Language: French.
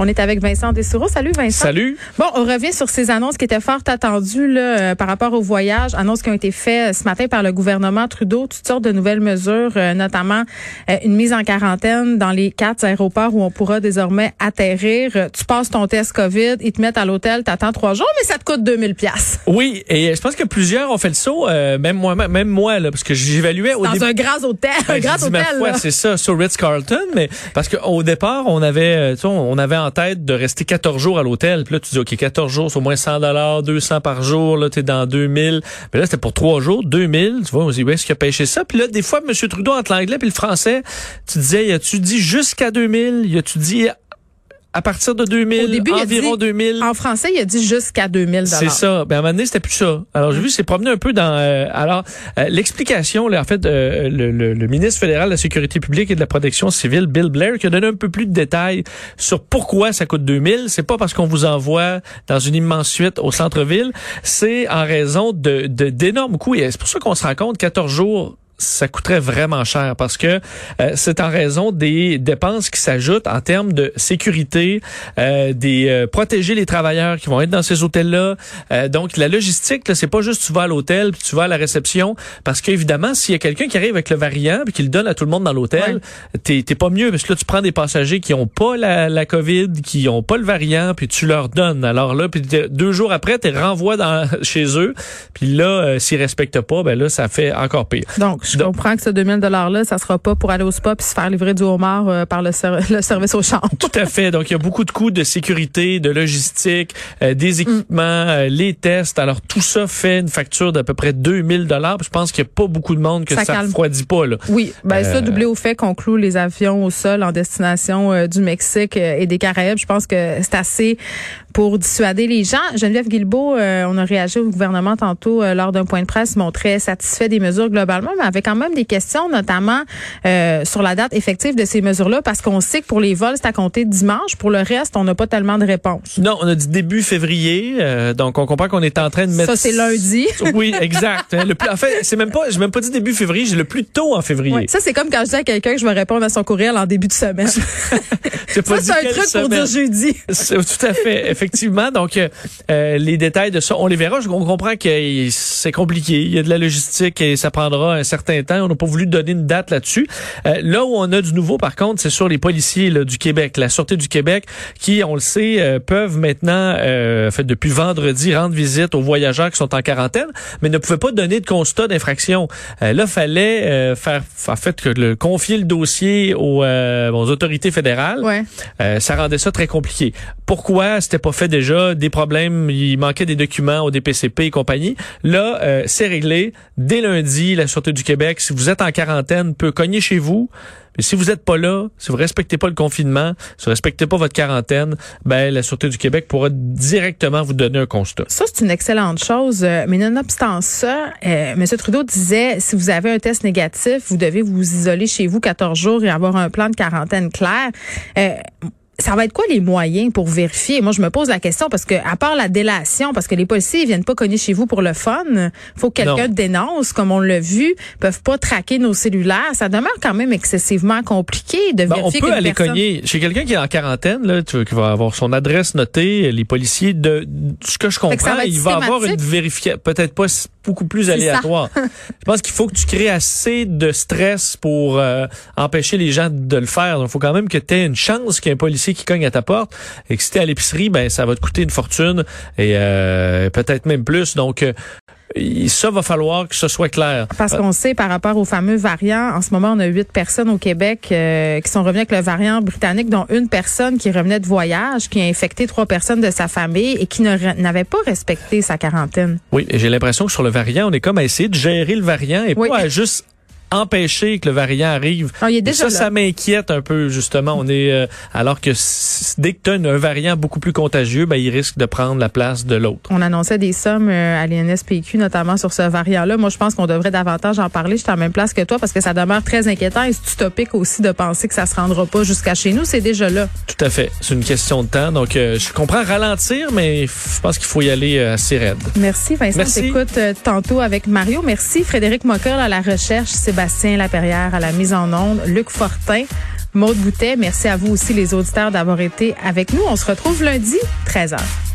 On est avec Vincent Dessoureau. Salut Vincent. Salut. Bon, on revient sur ces annonces qui étaient fort attendues là, euh, par rapport au voyage, annonces qui ont été faites euh, ce matin par le gouvernement Trudeau, toutes sortes de nouvelles mesures, euh, notamment une mise en quarantaine dans les quatre aéroports où on pourra désormais atterrir. tu passes ton test COVID, ils te mettent à l'hôtel, t'attends trois jours, mais ça te coûte 2000 pièces. Oui, et je pense que plusieurs ont fait le saut, même moi, même moi là, parce que j'évaluais au dans un grand hôtel, un ben, grand hôtel. C'est ça, sur Ritz Carlton, mais parce qu'au départ on avait, tu sais, on avait en tête de rester 14 jours à l'hôtel. Puis là, tu dis, OK, 14 jours, c'est au moins 100 dollars, 200 par jour. Là, t'es dans 2000. Mais là, c'était pour 3 jours, 2000. Tu vois, on se dit, où est-ce qu'il a pêché ça? Puis là, des fois, M. Trudeau, entre l'anglais puis le français, tu disais, y a-tu dit jusqu'à 2000? Y a-tu dit à partir de 2000, Au début, environ 2000. En français, il a dit jusqu'à 2000 C'est ça. Ben, à un moment donné, c'était plus ça. Alors, j'ai vu, c'est promené un peu dans... Euh, alors, euh, l'explication, là, en fait, euh, le, le, le, ministre fédéral de la Sécurité publique et de la protection civile, Bill Blair, qui a donné un peu plus de détails sur pourquoi ça coûte 2000. C'est pas parce qu'on vous envoie dans une immense suite au centre-ville. C'est en raison de d'énormes coûts. Et c'est pour ça qu'on se rend compte, 14 jours ça coûterait vraiment cher parce que euh, c'est en raison des dépenses qui s'ajoutent en termes de sécurité, euh, des euh, protéger les travailleurs qui vont être dans ces hôtels-là. donc la logistique, c'est pas juste tu vas à l'hôtel puis tu vas à la réception parce qu'évidemment s'il y a quelqu'un qui arrive avec le variant puis qui le donne à tout le monde dans l'hôtel, t'es pas mieux parce que là tu prends des passagers qui ont pas la, la COVID, qui ont pas le variant puis tu leur donnes. Alors là puis deux jours après tu renvoies dans chez eux puis là s'ils respectent pas ben là ça fait encore pire. Donc je comprends que ce 2000 $-là, ça sera pas pour aller au spa puis se faire livrer du homard euh, par le, le, service aux chambres. Tout à fait. Donc, il y a beaucoup de coûts de sécurité, de logistique, euh, des mm. équipements, euh, les tests. Alors, tout ça fait une facture d'à peu près 2000 dollars. Je pense qu'il n'y a pas beaucoup de monde que ça, ça refroidit pas. Là. Oui, ben ça, doublé au fait qu'on cloue les avions au sol en destination du Mexique et des Caraïbes. Je pense que c'est assez pour dissuader les gens. Geneviève Guilbeault, on a réagi au gouvernement tantôt lors d'un point de presse, montrait satisfait des mesures globalement, mais avec quand même des questions, notamment euh, sur la date effective de ces mesures-là, parce qu'on sait que pour les vols, c'est à compter dimanche. Pour le reste, on n'a pas tellement de réponses. Non, on a dit début février, euh, donc on comprend qu'on est en train de mettre. Ça, c'est lundi. oui, exact. Hein, le plus, en fait, c'est même pas, j'ai même pas dit début février, j'ai le plus tôt en février. ça, c'est comme quand je dis à quelqu'un que je vais répondre à son courriel en début de semaine. ça, c'est un truc pour dire jeudi. Tout à fait, effectivement. Donc, euh, les détails de ça, on les verra. On comprend que c'est compliqué. Il y a de la logistique et ça prendra un certain temps. On n'a pas voulu donner une date là-dessus. Euh, là où on a du nouveau, par contre, c'est sur les policiers là, du Québec, la Sûreté du Québec, qui, on le sait, euh, peuvent maintenant, euh, fait, depuis vendredi, rendre visite aux voyageurs qui sont en quarantaine, mais ne pouvaient pas donner de constat d'infraction. Euh, là, fallait faire, en fait, que le, confier le dossier aux, aux autorités fédérales. Ouais. ça rendait ça très compliqué. Pourquoi? C'était pas fait déjà? Des problèmes, il manquait des documents au DPCP et compagnie. Là, c'est réglé. Dès lundi, la Sûreté du Québec si vous êtes en quarantaine, peut cogner chez vous. Mais si vous n'êtes pas là, si vous respectez pas le confinement, si vous respectez pas votre quarantaine, ben la Sûreté du Québec pourra directement vous donner un constat. Ça, c'est une excellente chose. Euh, mais nonobstant ça, euh, M. Trudeau disait, si vous avez un test négatif, vous devez vous isoler chez vous 14 jours et avoir un plan de quarantaine clair. Euh, ça va être quoi les moyens pour vérifier? Moi, je me pose la question parce que, à part la délation, parce que les policiers ils viennent pas cogner chez vous pour le fun, faut que quelqu'un dénonce, comme on l'a vu, peuvent pas traquer nos cellulaires. Ça demeure quand même excessivement compliqué de ben, vérifier. On peut aller cogner chez quelqu'un qui est en quarantaine, là, tu, qui va avoir son adresse notée, les policiers, de, ce que je comprends, il va avoir une vérification, peut-être pas beaucoup plus aléatoire. je pense qu'il faut que tu crées assez de stress pour euh, empêcher les gens de le faire. Il faut quand même que tu aies une chance qu'un policier qui cogne à ta porte et que si t'es à l'épicerie, ben ça va te coûter une fortune et euh, peut-être même plus. Donc euh, ça va falloir que ce soit clair. Parce qu'on sait par rapport aux fameux variants, en ce moment, on a huit personnes au Québec euh, qui sont revenues avec le variant britannique, dont une personne qui revenait de voyage, qui a infecté trois personnes de sa famille et qui n'avait pas respecté sa quarantaine. Oui, et j'ai l'impression que sur le variant, on est comme à essayer de gérer le variant et pas à juste empêcher que le variant arrive. Ah, il est déjà ça, là. ça m'inquiète un peu justement. On est euh, alors que dès que tu as un variant beaucoup plus contagieux, ben il risque de prendre la place de l'autre. On annonçait des sommes euh, à l'INSPQ, notamment sur ce variant-là. Moi, je pense qu'on devrait davantage en parler. Je suis en même place que toi parce que ça demeure très inquiétant et c'est utopique aussi de penser que ça se rendra pas jusqu'à chez nous. C'est déjà là. Tout à fait. C'est une question de temps. Donc euh, je comprends ralentir, mais je pense qu'il faut y aller euh, assez raide. Merci Vincent. Merci. T'écoutes euh, tantôt avec Mario. Merci Frédéric Mockel à la recherche, Sébastien Laperrière à la mise en onde, Luc Fortin, Maude Boutet. Merci à vous aussi les auditeurs d'avoir été avec nous. On se retrouve lundi 13h.